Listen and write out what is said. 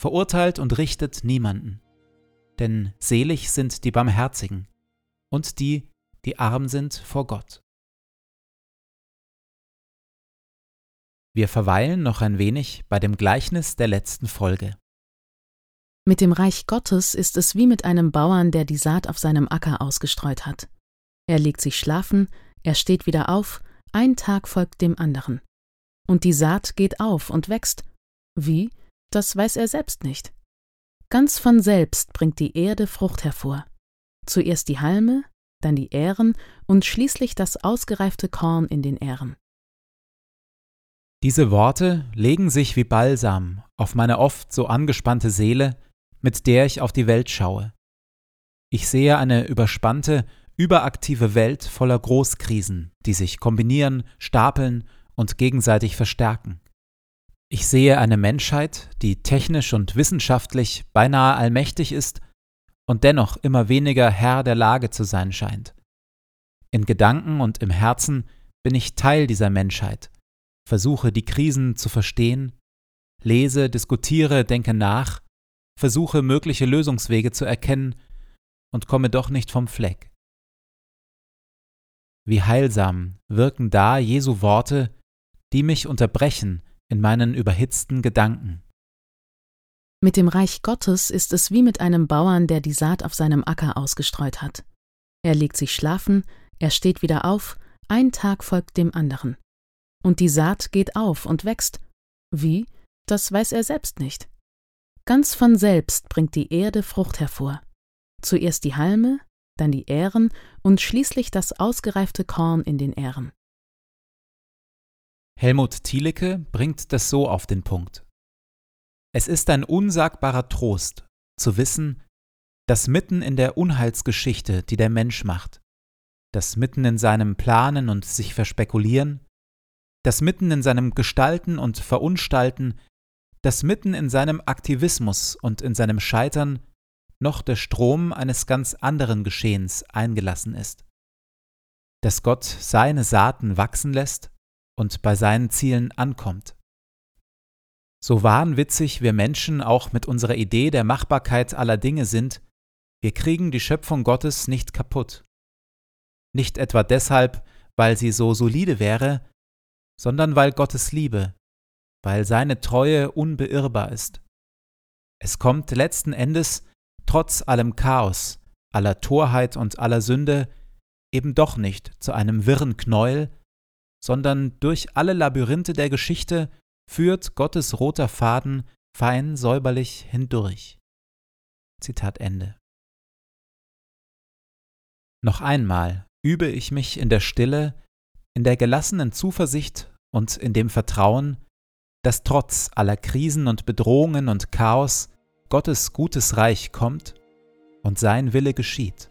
verurteilt und richtet niemanden. Denn selig sind die Barmherzigen und die, die arm sind vor Gott. Wir verweilen noch ein wenig bei dem Gleichnis der letzten Folge. Mit dem Reich Gottes ist es wie mit einem Bauern, der die Saat auf seinem Acker ausgestreut hat. Er legt sich schlafen, er steht wieder auf, ein Tag folgt dem anderen. Und die Saat geht auf und wächst. Wie? Das weiß er selbst nicht. Ganz von selbst bringt die Erde Frucht hervor. Zuerst die Halme, dann die Ähren und schließlich das ausgereifte Korn in den Ähren. Diese Worte legen sich wie Balsam auf meine oft so angespannte Seele, mit der ich auf die Welt schaue. Ich sehe eine überspannte, überaktive Welt voller Großkrisen, die sich kombinieren, stapeln und gegenseitig verstärken. Ich sehe eine Menschheit, die technisch und wissenschaftlich beinahe allmächtig ist und dennoch immer weniger Herr der Lage zu sein scheint. In Gedanken und im Herzen bin ich Teil dieser Menschheit, versuche die Krisen zu verstehen, lese, diskutiere, denke nach, versuche mögliche Lösungswege zu erkennen und komme doch nicht vom Fleck. Wie heilsam wirken da Jesu Worte, die mich unterbrechen in meinen überhitzten Gedanken. Mit dem Reich Gottes ist es wie mit einem Bauern, der die Saat auf seinem Acker ausgestreut hat. Er legt sich schlafen, er steht wieder auf, ein Tag folgt dem anderen. Und die Saat geht auf und wächst. Wie? Das weiß er selbst nicht. Ganz von selbst bringt die Erde Frucht hervor. Zuerst die Halme, dann die Ähren und schließlich das ausgereifte Korn in den Ähren. Helmut Thielicke bringt das so auf den Punkt. Es ist ein unsagbarer Trost, zu wissen, dass mitten in der Unheilsgeschichte, die der Mensch macht, dass mitten in seinem Planen und sich verspekulieren, dass mitten in seinem Gestalten und Verunstalten, dass mitten in seinem Aktivismus und in seinem Scheitern noch der Strom eines ganz anderen Geschehens eingelassen ist. Dass Gott seine Saaten wachsen lässt und bei seinen Zielen ankommt. So wahnwitzig wir Menschen auch mit unserer Idee der Machbarkeit aller Dinge sind, wir kriegen die Schöpfung Gottes nicht kaputt. Nicht etwa deshalb, weil sie so solide wäre, sondern weil Gottes Liebe, weil seine Treue unbeirrbar ist. Es kommt letzten Endes, trotz allem Chaos, aller Torheit und aller Sünde, eben doch nicht zu einem wirren Knäuel, sondern durch alle Labyrinthe der Geschichte führt Gottes roter Faden fein säuberlich hindurch. Zitat Ende. Noch einmal übe ich mich in der Stille, in der gelassenen Zuversicht und in dem Vertrauen, dass trotz aller Krisen und Bedrohungen und Chaos Gottes gutes Reich kommt und sein Wille geschieht.